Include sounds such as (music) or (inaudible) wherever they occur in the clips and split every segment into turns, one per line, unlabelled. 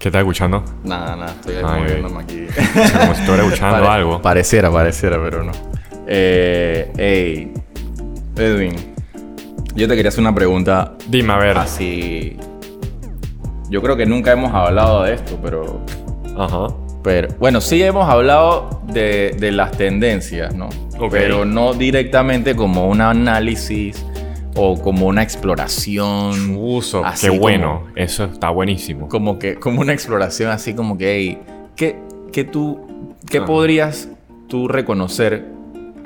¿Qué estás escuchando?
Nada, nada, estoy
Ay,
moviéndome aquí.
Como si estuviera escuchando
Pare-
algo.
Pareciera, pareciera, pero no. Eh, hey, Edwin, yo te quería hacer una pregunta
Dime, a ver.
así. Yo creo que nunca hemos hablado de esto, pero.
Ajá.
pero bueno, sí hemos hablado de, de las tendencias, ¿no?
Ok.
Pero no directamente como un análisis o como una exploración.
Uso. Qué
como-
bueno. Eso está buenísimo.
como que como una exploración así como que hey, ¿qué, qué tú qué podrías tú reconocer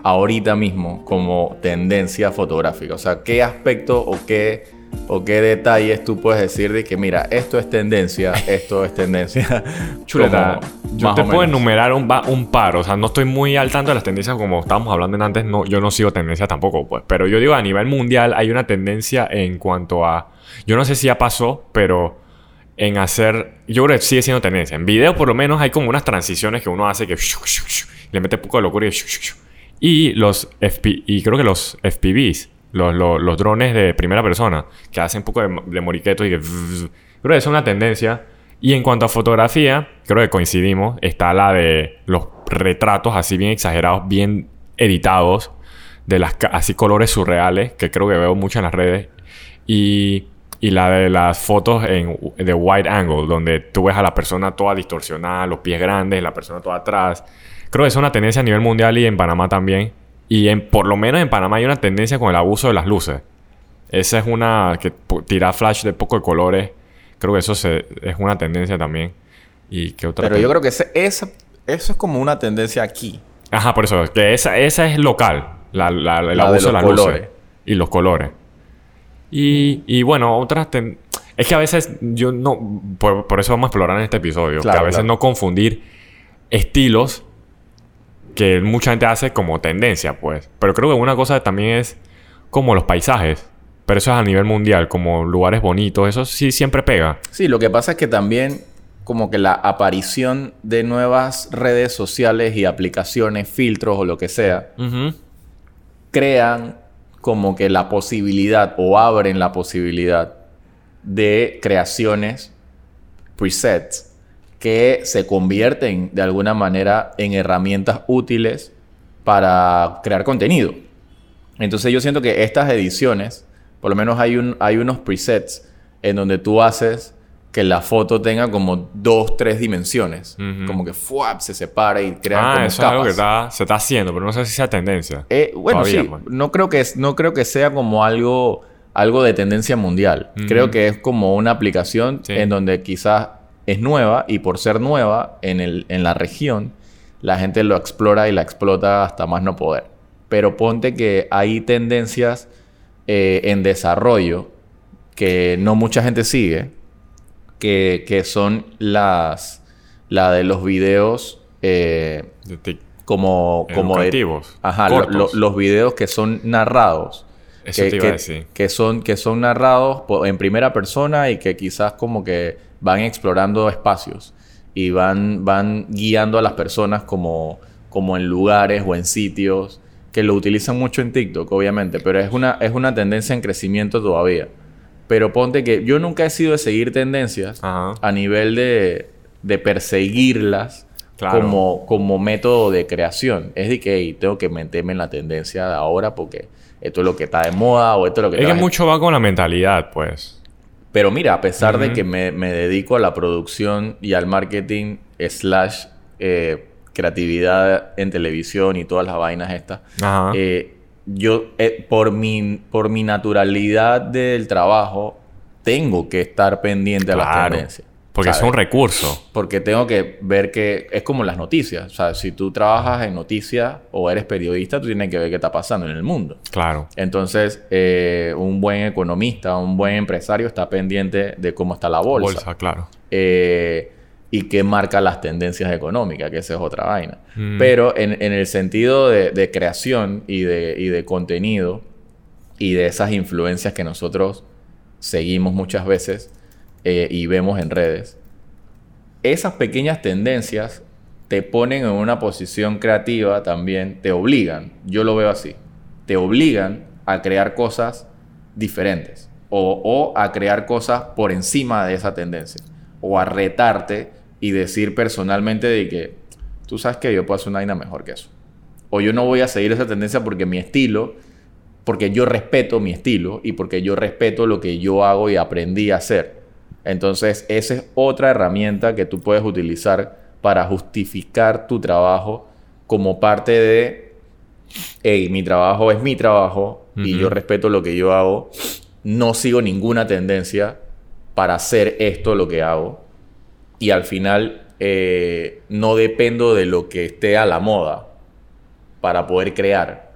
ahorita mismo como tendencia fotográfica? O sea, ¿qué aspecto o qué o qué detalles tú puedes decir de que mira, esto es tendencia, esto es tendencia? (laughs)
Chuleta,
Como
yo te puedo
menos.
enumerar un, un par. O sea, no estoy muy al tanto de las tendencias como estábamos hablando antes. No, yo no sigo tendencias tampoco, pues. Pero yo digo, a nivel mundial hay una tendencia en cuanto a... Yo no sé si ya pasó, pero en hacer... Yo creo que sigue siendo tendencia. En video, por lo menos, hay como unas transiciones que uno hace que... Le mete un poco de locura y... Y los FP... Y creo que los FPVs, los, los, los drones de primera persona, que hacen un poco de, de moriquetos y que... Creo que es una tendencia. Y en cuanto a fotografía, creo que coincidimos. Está la de los retratos así bien exagerados, bien editados. De las así colores surreales, que creo que veo mucho en las redes. Y, y la de las fotos en, de wide angle, donde tú ves a la persona toda distorsionada, los pies grandes, la persona toda atrás. Creo que es una tendencia a nivel mundial y en Panamá también. Y en, por lo menos en Panamá hay una tendencia con el abuso de las luces. Esa es una que tirar flash de poco de colores. Creo que eso se- es una tendencia también. ¿Y qué otra?
Pero yo creo que ese- esa- eso es como una tendencia aquí.
Ajá, por eso. Que esa, esa es local. La, la- el
La
abuso de,
los
las
colores.
luces. Y los colores. Y, y bueno, otras... ten- Es que a veces yo no... Por, por eso vamos a explorar en este episodio.
Claro,
que a veces
claro.
no confundir estilos que mucha gente hace como tendencia, pues. Pero creo que una cosa también es como los paisajes. Pero eso es a nivel mundial, como lugares bonitos. Eso sí siempre pega.
Sí, lo que pasa es que también como que la aparición de nuevas redes sociales y aplicaciones, filtros o lo que sea, crean como que la posibilidad o abren la posibilidad de creaciones presets que se convierten de alguna manera en herramientas útiles para crear contenido. Entonces yo siento que estas ediciones, por lo menos hay, un, hay unos presets en donde tú haces que la foto tenga como dos, tres dimensiones. Como que ¡fuap! se separa y crea
Ah,
como
eso es algo que
capas.
está, se está haciendo, pero no sé si sea tendencia.
Eh, bueno,
Todavía,
sí.
pues.
No creo, que, es- no creo que sea como algo, algo de tendencia mundial. Creo que es como una aplicación
Sí.
en donde quizás es nueva y por ser nueva en, el, en la región, la gente lo explora y la explota hasta más no poder. Pero ponte que hay tendencias eh, en desarrollo que no mucha gente sigue, que, que son las la de los videos eh,
De
como, como de-
Educativos,
ajá, lo-
cortos.
lo- los videos que son narrados.
Eso
que,
te iba
que-
a decir.
que son, que son narrados en primera persona y que quizás como que van explorando espacios y van, van guiando a las personas como, como en lugares o en sitios que lo utilizan mucho en TikTok, obviamente, pero es una, es una tendencia en crecimiento todavía. Pero ponte que yo nunca he sido de seguir tendencias
Ajá.
a nivel de, de perseguirlas
Claro.
como, como método de creación. Es de que "Ey, tengo que meterme en la tendencia de ahora porque esto es lo que está de moda o esto es lo que
Es que mucho va con la mentalidad, pues.
Pero mira, a pesar de que me, me dedico a la producción y al marketing slash eh, creatividad en televisión y todas las vainas estas, eh, yo eh, por, mi, por mi naturalidad del trabajo tengo que estar pendiente a las
Claro.
tendencias.
Porque es un recurso.
Porque tengo que ver que es como las noticias. O sea, si tú trabajas en noticias o eres periodista, tú tienes que ver qué está pasando en el mundo.
Claro.
Entonces, eh, un buen economista, un buen empresario está pendiente de cómo está la bolsa.
Bolsa, claro.
Eh, y qué marca las tendencias económicas, que esa es otra vaina.
Mm.
Pero en, en el sentido de, de creación y de, y de contenido y de esas influencias que nosotros seguimos muchas veces eh, y vemos en redes, esas pequeñas tendencias te ponen en una posición creativa también, te obligan, yo lo veo así, te obligan a crear cosas diferentes o, o a crear cosas por encima de esa tendencia o a retarte y decir personalmente de que tú sabes que yo puedo hacer una vaina mejor que eso. O yo no voy a seguir esa tendencia porque mi estilo, porque yo respeto mi estilo y porque yo respeto lo que yo hago y aprendí a hacer. Entonces, esa es otra herramienta que tú puedes utilizar para justificar tu trabajo como parte de, hey, mi trabajo es mi trabajo y yo respeto lo que yo hago. No sigo ninguna tendencia para hacer esto lo que hago. Y al final eh, no dependo de lo que esté a la moda para poder crear.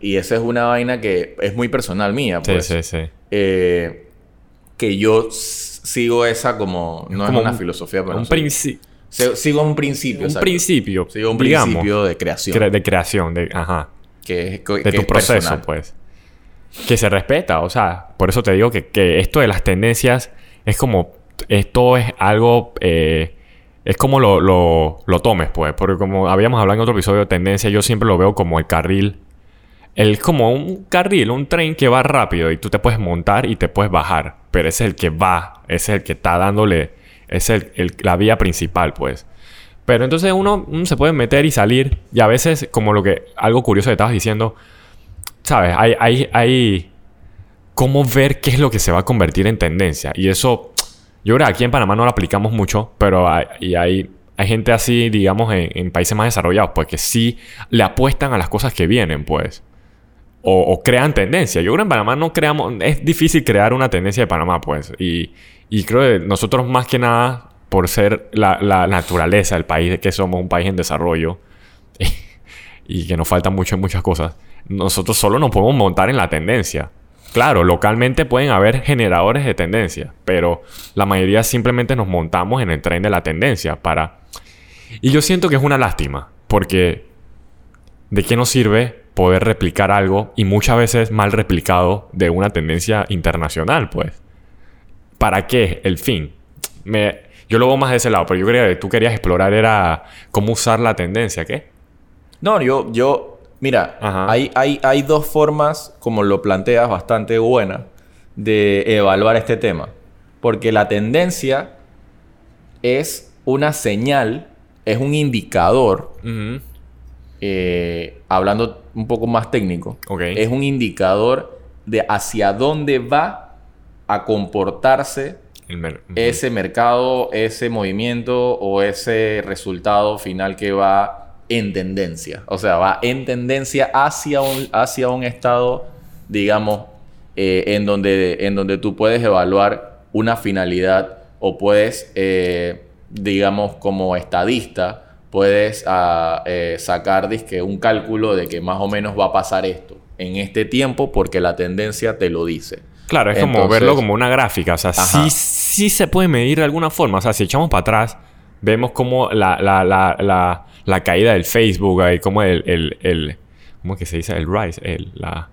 Y esa es una vaina que es muy personal mía. Pues,
sí, sí, sí.
Eh, que yo sigo esa como... No es, una filosofía, pero...
Un principio.
Sigo un principio.
Un principio.
Sigo un principio de creación.
de creación, de... Ajá.
Que,
de tu proceso, pues. Que se respeta, o sea, por eso te digo que, que esto de las tendencias es como... Esto es algo... Eh, es como lo, lo, lo, tomes, pues. Porque como habíamos hablado en otro episodio de tendencia, yo siempre lo veo como el carril. Es como un carril, un tren que va rápido y tú te puedes montar y te puedes bajar. Pero es el que va, es el que está dándole, es el, la vía principal, pues. Pero entonces uno, se puede meter y salir y a veces, como lo que, algo curioso que estabas diciendo, ¿sabes? Hay, hay, hay, cómo ver qué es lo que se va a convertir en tendencia. Y eso yo creo que aquí en Panamá no lo aplicamos mucho, pero hay, y hay, hay gente así, digamos, en, países más desarrollados, pues que sí le apuestan a las cosas que vienen, pues. O, crean tendencia. Yo creo que en Panamá no creamos... Es difícil crear una tendencia de Panamá, pues. Y, y creo que nosotros más que nada, por ser la, la naturaleza del país, que somos un país en desarrollo (laughs) y que nos faltan mucho muchas cosas, nosotros solo nos podemos montar en la tendencia. Claro, localmente pueden haber generadores de tendencia, pero la mayoría simplemente nos montamos en el tren de la tendencia para... Y yo siento que es una lástima, porque ¿de qué nos sirve poder replicar algo y muchas veces mal replicado de una tendencia internacional, pues? ¿Para qué el fin? Me, yo lo veo más de ese lado, pero yo creía que tú querías explorar era cómo usar la tendencia, ¿qué?
No, yo, yo Mira, hay, hay, hay, dos formas, como lo planteas, bastante buenas de evaluar este tema. Porque la tendencia es una señal, es un indicador, eh, hablando un poco más técnico, es un indicador de hacia dónde va a comportarse ese mercado, ese movimiento o ese resultado final que va en tendencia. O sea, va en tendencia hacia un, hacia un estado, digamos, eh, en, donde, en donde tú puedes evaluar una finalidad o puedes, eh, digamos, como estadista, puedes ah, eh, sacar un cálculo de que más o menos va a pasar esto en este tiempo porque la tendencia te lo dice.
Claro, es como verlo como una gráfica. O sea, sí, sí se puede medir de alguna forma. O sea, si echamos para atrás, vemos como la, la, la la caída del Facebook, ahí como el, el, el ¿cómo es que se dice? El rise, el, la,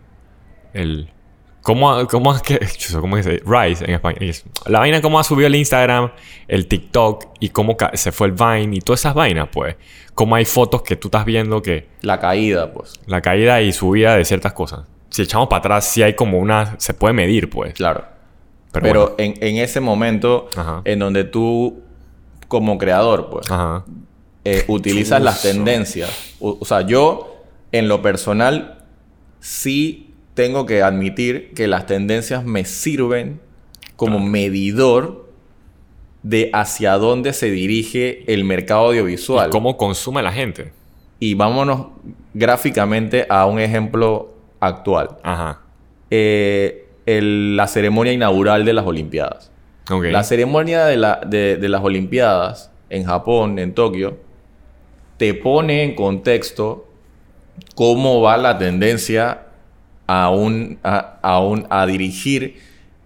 el, ¿Cómo, cómo que, (laughs) cómo que se Rise en español? La vaina cómo ha subido el Instagram, el TikTok y cómo se fue el Vine y todas esas vainas, pues. Cómo hay fotos que tú estás viendo que...
La caída, pues.
La caída y subida de ciertas cosas. Si echamos para atrás, sí hay como una... Se puede medir, pues.
Claro. Pero, en, en, ese momento en donde tú, como creador, pues, Ajá. Eh, utilizas las tendencias. O, sea, yo, en lo personal, sí tengo que admitir que las tendencias me sirven como medidor de hacia dónde se dirige el mercado audiovisual.
Y cómo consume la gente.
Y vámonos gráficamente a un ejemplo actual.
Ajá.
Eh, la ceremonia inaugural de las Olimpiadas. La ceremonia de, de las Olimpiadas en Japón, en Tokio, te pone en contexto cómo va la tendencia a, un, a, dirigir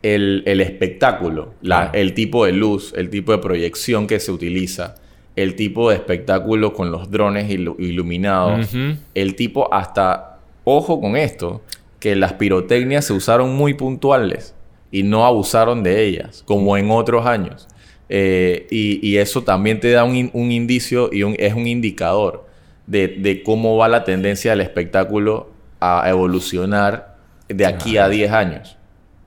el, espectáculo, el tipo de luz, el tipo de proyección que se utiliza, el tipo de espectáculo con los drones iluminados, el tipo hasta, ojo con esto, que las pirotecnias se usaron muy puntuales y no abusaron de ellas, como en otros años. Eh, y, eso también te da un, indicio y es un indicador de, cómo va la tendencia del espectáculo a evolucionar de aquí a 10 años.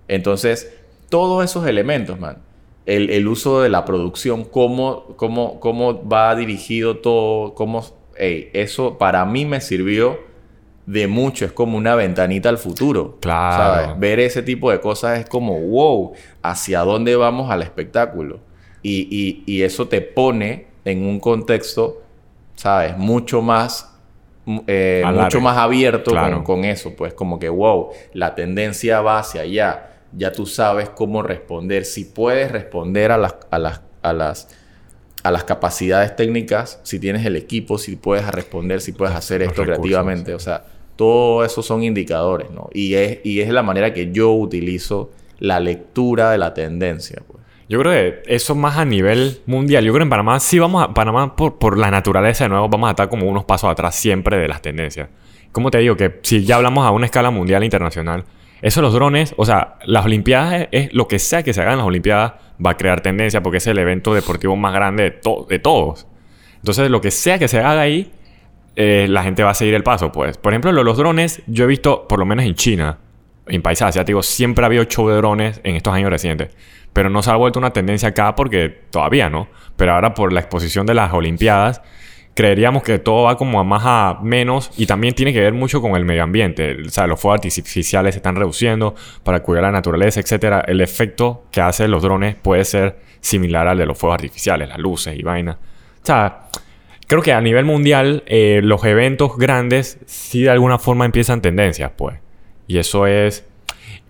Entonces, todos esos elementos, man, el, el uso de la producción, cómo, cómo, cómo va dirigido todo, cómo... eso para mí me sirvió de mucho, es como una ventanita al futuro.
Claro.
¿sabes? Ver ese tipo de cosas es como, wow, ¿hacia dónde vamos al espectáculo? Y, y- y eso te pone en un contexto, ¿sabes? Mucho más, eh, mucho más abierto
Claro.
con, con eso. Pues como que, wow, la tendencia va hacia allá. Ya tú sabes cómo responder. Si puedes responder a las, a las, a las, a las capacidades técnicas, si tienes el equipo, si puedes responder, si puedes hacer
Los
esto
recursos,
creativamente. O sea, todo eso son indicadores, ¿no? Y es, y es la manera que yo utilizo la lectura de la tendencia, pues.
Yo creo que eso más a nivel mundial. Yo creo que en Panamá sí vamos a... Panamá por, por la naturaleza de nuevo vamos a estar como unos pasos atrás siempre de las tendencias. Como te digo, que si ya hablamos a una escala mundial internacional, eso los drones, o sea, las Olimpiadas es, lo que sea que se haga en las Olimpiadas va a crear tendencia porque es el evento deportivo más grande de, to- de todos. Entonces, lo que sea que se haga ahí, eh, la gente va a seguir el paso, pues. Por ejemplo, los drones, yo he visto, por lo menos en China, en países asiáticos, siempre ha habido show de drones en estos años recientes. Pero no se ha vuelto una tendencia acá porque todavía no. Pero ahora por la exposición de las Olimpiadas, creeríamos que todo va como a más a menos y también tiene que ver mucho con el medio ambiente. O sea, los fuegos artificiales se están reduciendo para cuidar la naturaleza, etcétera. El efecto que hacen los drones puede ser similar al de los fuegos artificiales, las luces y vainas. O sea, creo que a nivel mundial eh, los eventos grandes sí de alguna forma empiezan tendencias, pues. Y eso es...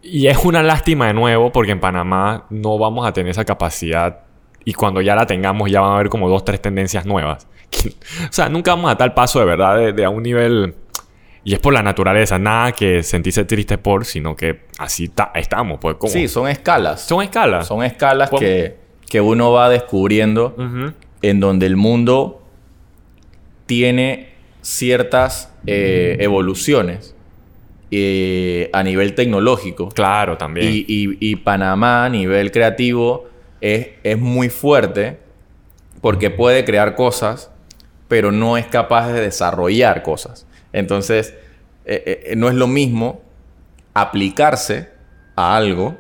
Y es una lástima de nuevo porque en Panamá no vamos a tener esa capacidad y cuando ya la tengamos ya van a haber como dos, tres tendencias nuevas. (laughs) o sea, nunca vamos a tal paso de verdad de, de a un nivel... Y es por la naturaleza, nada que sentirse triste por, sino que así ta- estamos, pues.
Sí, son escalas.
son escalas.
Son escalas que, que uno va descubriendo en donde el mundo tiene ciertas eh, evoluciones eh, a nivel tecnológico.
Claro, también.
Y, y- y Panamá a nivel creativo es, es muy fuerte porque puede crear cosas, pero no es capaz de desarrollar cosas. Entonces, eh, eh, no es lo mismo aplicarse a algo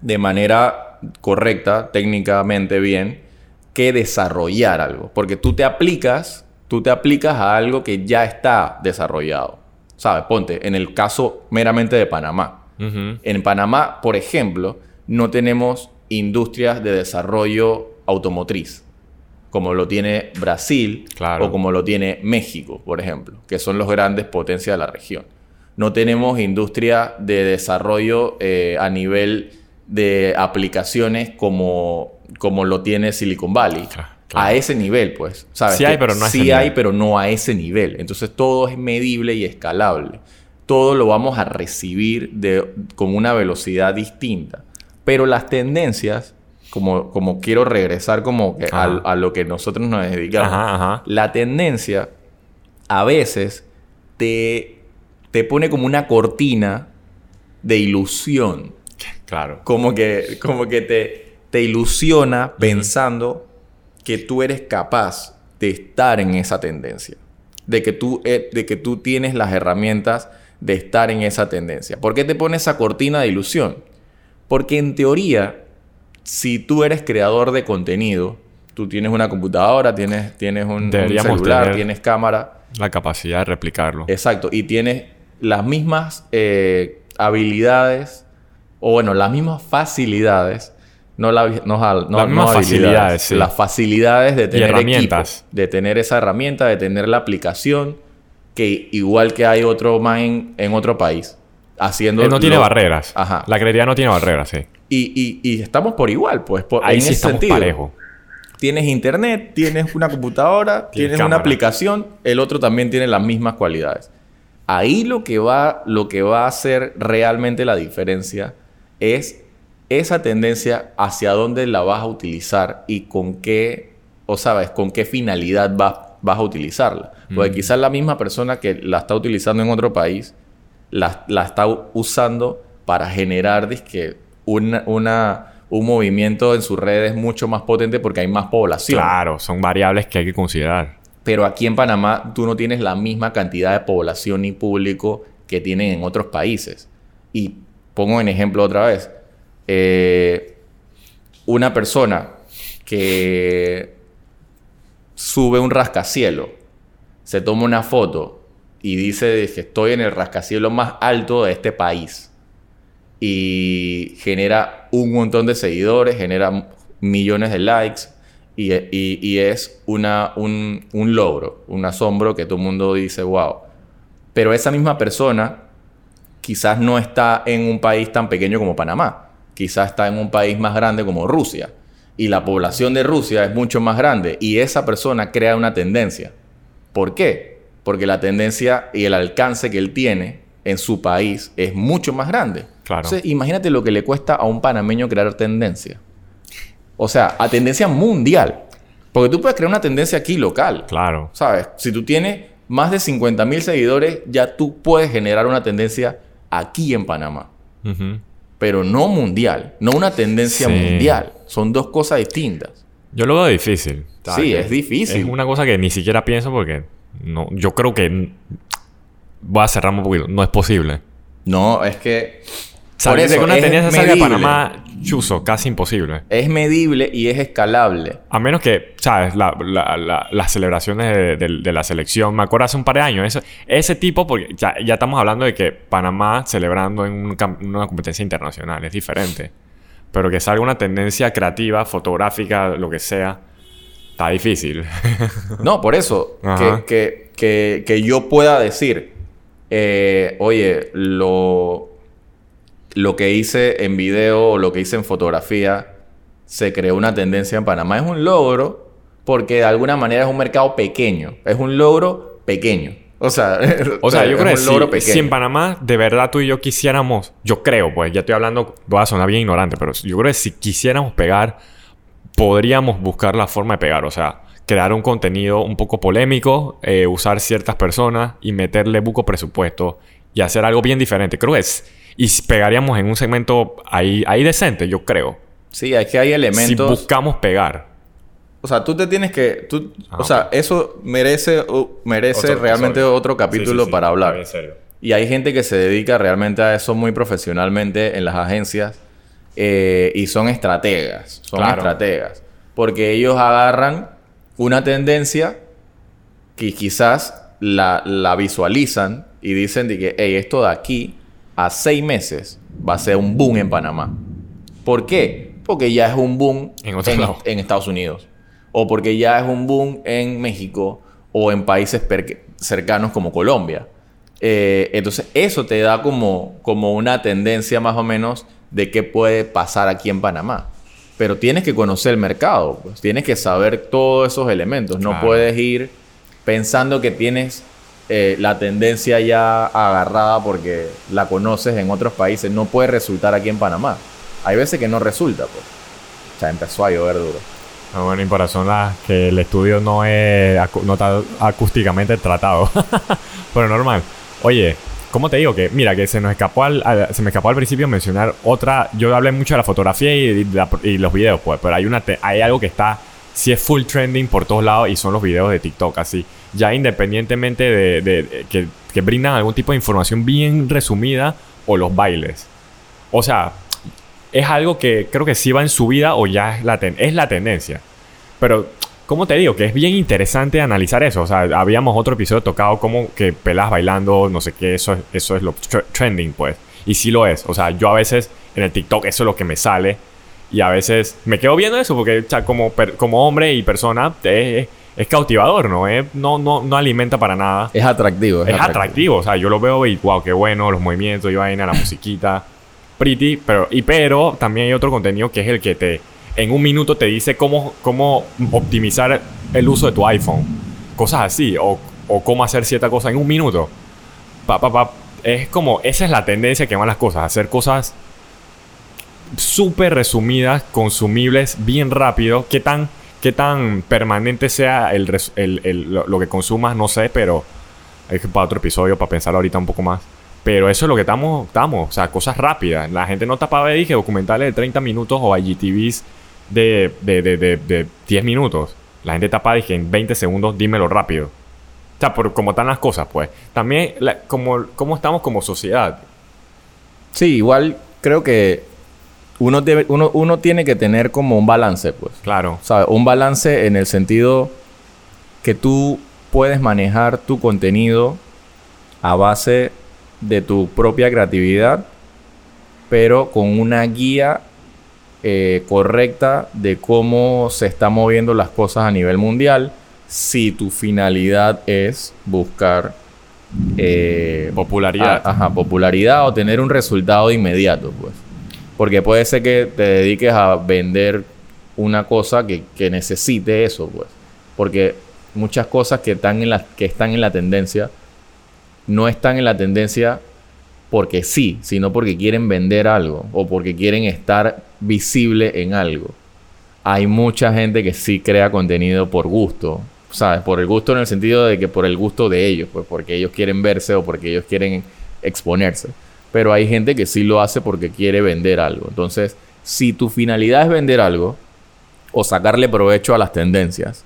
de manera correcta, técnicamente bien, que desarrollar algo. Porque tú te aplicas, tú te aplicas a algo que ya está desarrollado. ¿Sabes? Ponte, en el caso meramente de Panamá. En Panamá, por ejemplo, no tenemos industrias de desarrollo automotriz, como lo tiene Brasil
Claro.
o como lo tiene México, por ejemplo, que son los grandes potencias de la región. No tenemos industria de desarrollo eh, a nivel de aplicaciones como, como lo tiene Silicon Valley.
Claro, claro.
A ese nivel, pues. ¿sabes?
Sí hay, pero no a ese
Sí hay,
nivel.
pero no a ese nivel. Entonces todo es medible y escalable. Todo lo vamos a recibir de, con una velocidad distinta. Pero las tendencias, como, como quiero regresar como que a, lo que nosotros nos dedicamos,
Ajá, ajá.
la tendencia a veces te, te pone como una cortina de ilusión
Claro.
como que, como que te, te ilusiona pensando que tú eres capaz de estar en esa tendencia. De que, tú, eh, de que tú tienes las herramientas de estar en esa tendencia. ¿Por qué te pone esa cortina de ilusión? Porque en teoría, si tú eres creador de contenido, tú tienes una computadora, tienes, tienes un, un celular, tienes cámara,
La capacidad de replicarlo.
Exacto, y tienes las mismas eh, habilidades, o bueno, las mismas facilidades, no, la, no, no-
Las
no
mismas
habilidades,
facilidades, sí.
las facilidades de tener
herramientas.
equipo, de tener esa herramienta, de tener la aplicación, que igual que hay otro más en, en otro país, haciendo...
Él no tiene
lo-
barreras.
Ajá.
La creatividad no tiene barreras, sí.
Y, y- y estamos por igual, pues, por,
Ahí
en
sí
ese
estamos
sentido.
parejo.
Tienes internet, tienes una computadora,
Tienes
tienes, una aplicación, el otro también tiene las mismas cualidades. Ahí lo que va, lo que va a hacer realmente la diferencia es esa tendencia hacia dónde la vas a utilizar y con qué, o sabes, con qué finalidad vas, vas a utilizarla. Porque
Mm.
quizás la misma persona que la está utilizando en otro país, la, la está usando para generar dizque, una, una- un movimiento en sus redes mucho más potente porque hay más población.
Claro, son variables que hay que considerar.
Pero aquí en Panamá tú no tienes la misma cantidad de población y público que tienen en otros países. Y pongo en ejemplo otra vez. Eh, una persona que sube un rascacielo, se toma una foto y dice que estoy en el rascacielo más alto de este país y genera un montón de seguidores, genera millones de likes y, es una, un, un logro, un asombro que todo el mundo dice, wow. Pero esa misma persona quizás no está en un país tan pequeño como Panamá, quizás está en un país más grande como Rusia. Y la población de Rusia es mucho más grande y esa persona crea una tendencia. ¿Por qué? Porque la tendencia y el alcance que él tiene en su país es mucho más grande.
Claro.
Entonces, imagínate lo que le cuesta a un panameño crear tendencia. O sea, a tendencia mundial. Porque tú puedes crear una tendencia aquí local.
Claro.
¿Sabes? Si tú tienes más de 50 mil seguidores, ya tú puedes generar una tendencia aquí en Panamá. Pero no mundial. No una tendencia
Sí.
mundial. Son dos cosas distintas.
Yo lo veo difícil. ¿sabes?
Sí, es difícil.
Es una cosa que ni siquiera pienso porque no, yo creo que voy a cerrar un poquito. No es posible.
No, es que...
Salir de una
es
tendencia salga de
medible.
Panamá, chuzo, casi imposible.
Es medible y es escalable.
A menos que, ¿sabes? La- la- la- las celebraciones de, de- de la selección. Me acuerdo hace un par de años. Ese, ese tipo, porque ya, ya estamos hablando de que Panamá celebrando en un una competencia internacional. Es diferente. Pero que salga una tendencia creativa, fotográfica, lo que sea. Está difícil. (laughs)
No, por eso, que, que, que yo pueda decir, eh, oye, lo, lo que hice en video o lo que hice en fotografía, se creó una tendencia en Panamá. Es un logro porque de alguna manera es un mercado pequeño. Es un logro pequeño. O sea, (laughs)
O sea, yo
es
creo que
un logro
si,
pequeño.
si en Panamá de verdad tú y yo quisiéramos, yo creo, pues ya estoy hablando, voy a sonar bien ignorante, pero yo creo que si quisiéramos pegar, podríamos buscar la forma de pegar. O sea, crear un contenido un poco polémico, eh, usar ciertas personas y meterle buco presupuesto y hacer algo bien diferente. Creo que es. Y pegaríamos en un segmento ahí, ahí decente, yo creo.
Sí, es que hay
Si
elementos...
buscamos pegar.
O sea, tú te tienes que... tú-
Ah,
o sea, eso merece, uh, merece
Otro
realmente
episodio.
otro capítulo
Sí, sí, sí.
para hablar.
Bien serio.
Y hay gente que se dedica realmente a eso muy profesionalmente en las agencias eh, y son estrategas, son
Claro.
estrategas. Porque ellos agarran una tendencia que quizás la, la visualizan y dicen de que, hey, esto de aquí a seis meses va a ser un boom en Panamá. ¿Por qué? Porque ya es un boom
En
Estados Unidos. O porque ya es un boom en México o en países cercanos como Colombia. Eh, entonces, eso te da como, como una tendencia más o menos de qué puede pasar aquí en Panamá. Pero tienes que conocer el mercado, pues. tienes que saber todos esos elementos. No
Claro.
puedes ir pensando que tienes eh, la tendencia ya agarrada porque la conoces en otros países. No puede resultar aquí en Panamá. Hay veces que no resulta, pues. O sea, empezó a llover duro.
Ah, bueno, y por razón la- que el estudio no es no está acústicamente tratado. (laughs) Pero normal. Oye, ¿cómo te digo? Que mira, que se nos escapó al, se me escapó al principio mencionar otra. Yo hablé mucho de la fotografía y, la- y los videos, pues, pero hay una hay algo que está sí es full trending por todos lados y son los videos de TikTok así. Ya independientemente de, que, que brindan algún tipo de información bien resumida o los bailes. O sea, es algo que creo que sí va en su vida o ya es la, es la tendencia. Pero, ¿cómo te digo? Que es bien interesante analizar eso. O sea, habíamos otro episodio tocado como que pelas bailando, no sé qué, eso, es- eso es lo tr- trending, pues. Y sí lo es. O sea, yo a veces en el TikTok eso es lo que me sale. Y a veces me quedo viendo eso porque como, como hombre y persona es, es cautivador, ¿no? Es- no, no, no alimenta para nada.
Es atractivo.
Es atractivo, o sea, yo lo veo y wow, qué bueno, los movimientos y vaina, la musiquita. Pretty, pero, y pero también hay otro contenido que es el que te en un minuto te dice cómo, cómo optimizar el uso de tu iPhone. Cosas así, o, o cómo hacer cierta cosa en un minuto. Pa, pa, pa. Es como, esa es la tendencia que van las cosas, hacer cosas súper resumidas, consumibles, bien rápido. ¿Qué tan, qué tan permanente sea el, el- el- lo, que consumas? No sé, pero es que para otro episodio, para pensar ahorita un poco más. Pero eso es lo que estamos, estamos, o sea, cosas rápidas. La gente no para ver, dije, documentales de 30 minutos o IGTVs de, de, de, de, de 10 minutos. La gente para, dije, en 20 segundos, dímelo rápido. O sea, por cómo están las cosas, pues. También, la- como, cómo estamos como sociedad.
Sí, igual creo que uno, debe- uno, uno tiene que tener como un balance, pues.
Claro.
¿Sabes? Un balance en el sentido que tú puedes manejar tu contenido a base de tu propia creatividad, pero con una guía eh, correcta de cómo se están moviendo las cosas a nivel mundial, si tu finalidad es buscar eh,
Popularidad.
a- ajá, popularidad o tener un resultado inmediato, pues. Porque puede ser que te dediques a vender una cosa que, necesite eso, pues. Porque muchas cosas que están, en la, que están en la tendencia no están en la tendencia porque sí, sino porque quieren vender algo o porque quieren estar visible en algo. Hay mucha gente que sí crea contenido por gusto, ¿sabes? Por el gusto en el sentido de que por el gusto de ellos, pues porque ellos quieren verse o porque ellos quieren exponerse. Pero hay gente que sí lo hace porque quiere vender algo. Entonces, si tu finalidad es vender algo o sacarle provecho a las tendencias,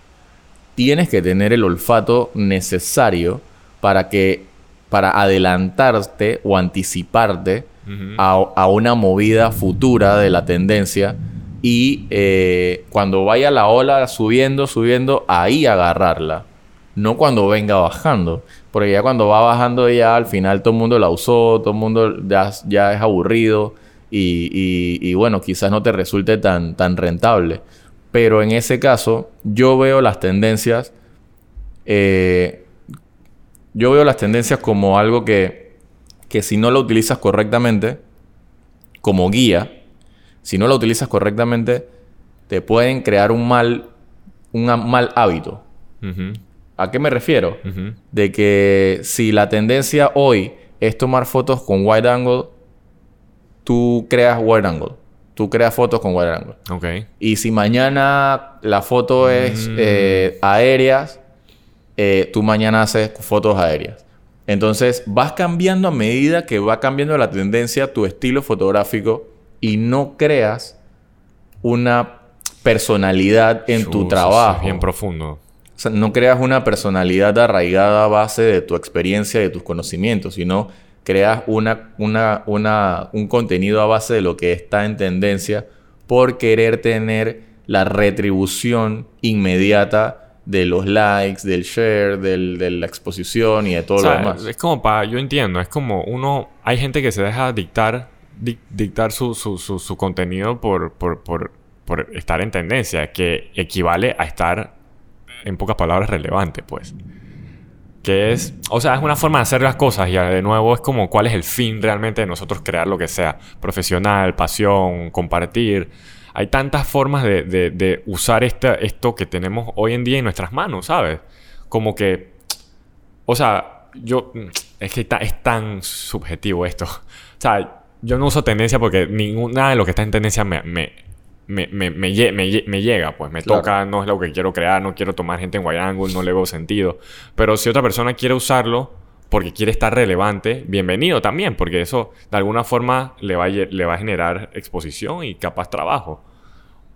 tienes que tener el olfato necesario para que para adelantarte o anticiparte a una movida futura de la tendencia y eh, cuando vaya la ola subiendo, subiendo, ahí agarrarla. No cuando venga bajando. Porque ya cuando va bajando ya al final todo el mundo la usó, todo el mundo ya, ya es aburrido y, y- bueno, quizás no te resulte tan, tan rentable. Pero en ese caso, yo veo las tendencias eh, yo veo las tendencias como algo que, que si no lo utilizas correctamente, como guía, si no lo utilizas correctamente, te pueden crear un mal, un mal hábito. ¿A qué me refiero? De que si la tendencia hoy es tomar fotos con wide angle, tú creas wide angle. Tú creas fotos con wide angle.
Ok.
Y si mañana la foto es
Mm.
eh, aéreas, eh, tú mañana haces fotos aéreas. Entonces vas cambiando a medida que va cambiando la tendencia, tu estilo fotográfico y no creas una personalidad en tu
eso
trabajo.
es bien profundo.
O sea, no creas una personalidad arraigada a base de tu experiencia y de tus conocimientos, sino creas una, una, una, un contenido a base de lo que está en tendencia por querer tener la retribución inmediata de los likes, del share, del- de la exposición y de todo
O sea,
lo demás.
Es como para, yo entiendo, es como uno, hay gente que se deja dictar, dic- dictar su, su, su, su contenido por, por, por, por estar en tendencia, que equivale a estar, en pocas palabras, relevante, pues. Que es, o sea, es una forma de hacer las cosas y de nuevo es como cuál es el fin realmente de nosotros crear lo que sea, profesional, pasión, compartir. Hay tantas formas de, de- de usar esta- esto que tenemos hoy en día en nuestras manos, ¿sabes? Como que o sea, yo. Es que ta- es tan subjetivo esto. (laughs) O sea, yo no uso tendencia porque ninguna de lo que está en tendencia me, me, me, me, me me lle- me llega, pues me
Claro.
toca, no es lo que quiero crear, no quiero tomar gente en angle, no le veo sentido. Pero si otra persona quiere usarlo porque quiere estar relevante, bienvenido también, porque eso de alguna forma le va a, le va a generar exposición y capaz trabajo.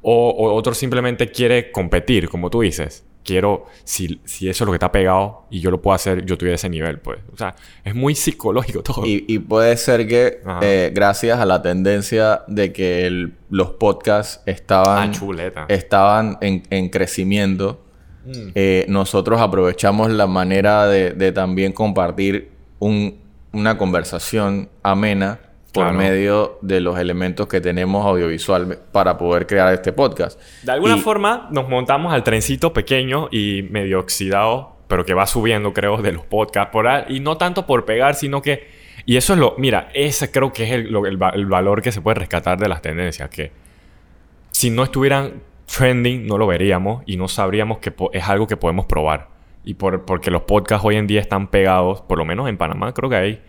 O, o otro simplemente quiere competir, como tú dices. Quiero, si, si eso es lo que está pegado y yo lo puedo hacer, yo estoy a ese nivel, pues. O sea, es muy psicológico (laughs) todo.
Y, y puede ser que eh, gracias a la tendencia de que el- los podcasts estaban
ah,
estaban en, en crecimiento,
Mm.
eh, nosotros aprovechamos la manera de, de también compartir un- una conversación amena por
Claro.
medio de los elementos que tenemos audiovisual para poder crear este podcast.
De alguna
Y-
forma nos montamos al trencito pequeño y medio oxidado, pero que va subiendo, creo, de los podcasts por ahí. Y no tanto por pegar, sino que... Y eso es lo... Mira, ese creo que es el, lo- el el valor que se puede rescatar de las tendencias. Que si no estuvieran trending, no lo veríamos y no sabríamos que es algo que podemos probar. Y por, porque los podcasts hoy en día están pegados, por lo menos en Panamá creo que hay...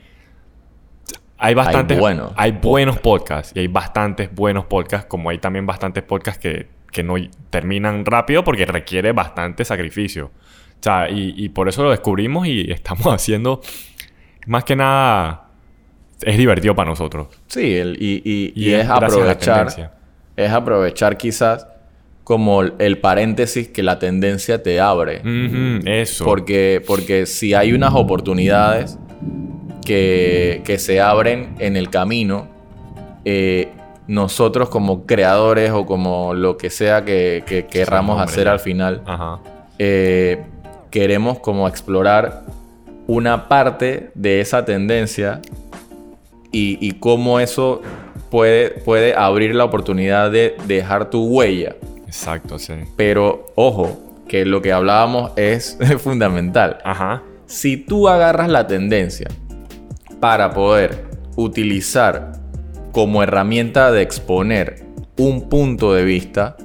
Hay bastantes...
buenos
hay buenos podcasts. Y hay bastantes buenos podcasts, como hay también bastantes podcasts que, que no terminan rápido porque requiere bastante sacrificio. O sea, y, y por eso lo descubrimos y estamos (laughs) haciendo... Más que nada... Es divertido para nosotros.
Sí, el- y, y-
Y es
es aprovechar, es aprovechar quizás como el- paréntesis que la tendencia te abre.
Eso.
Porque, porque si hay unas oportunidades que, que se abren en el camino, eh, nosotros como creadores o como lo que sea que, que querramos
hombre,
hacer al final,
Ajá.
eh, queremos como explorar una parte de esa tendencia y, y cómo eso puede, puede abrir la oportunidad de dejar tu huella.
Exacto, sí.
Pero ojo, que lo que hablábamos es (laughs) fundamental.
Ajá.
Si tú agarras la tendencia para poder utilizar como herramienta de exponer un punto de vista,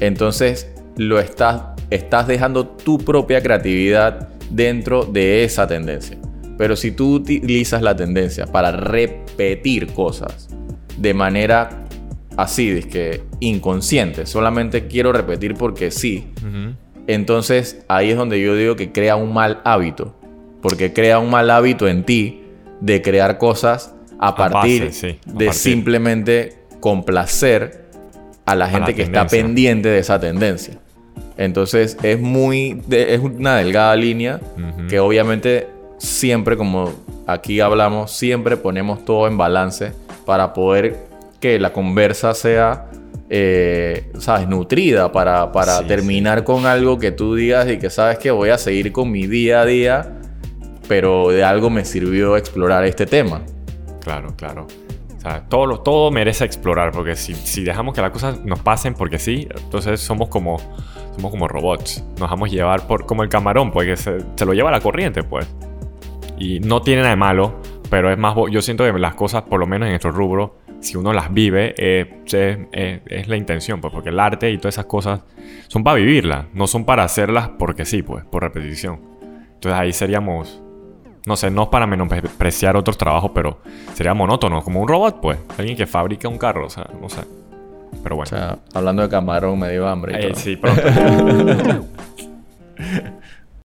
entonces lo estás, estás dejando tu propia creatividad dentro de esa tendencia. Pero si tú utilizas la tendencia para repetir cosas de manera así, que inconsciente, solamente quiero repetir porque sí, entonces ahí es donde yo digo que crea un mal hábito. Porque crea un mal hábito en ti de crear cosas a
base,
partir
sí, a
de
partir.
simplemente complacer a la gente
la
que está pendiente de esa tendencia. Entonces es muy. de- es una delgada línea que obviamente siempre, como aquí hablamos, siempre ponemos todo en balance para poder que la conversa sea, eh, ¿sabes?, nutrida para, para
Sí,
terminar con algo que tú digas y que sabes que voy a seguir con mi día a día, pero de algo me sirvió explorar este tema.
Claro, claro. O sea, todo, todo merece explorar, porque si, si dejamos que las cosas nos pasen porque sí, entonces somos como, somos como robots. Nos dejamos llevar por, como el camarón, pues que se, se lo lleva la corriente, pues. Y no tiene nada de malo, pero es más, yo siento que las cosas, por lo menos en nuestro rubro, si uno las vive, eh, eh, es la intención, pues, porque el arte y todas esas cosas son para vivirlas, no son para hacerlas porque sí, pues, por repetición. Entonces ahí seríamos, no sé, no es para menospreciar otros trabajos, pero sería monótono, como un robot, pues. Alguien que fabrica un carro, o sea, no sé. Pero bueno.
O sea, hablando de camarón me dio hambre. y
Eh,
todo.
sí, pronto. (laughs) (laughs)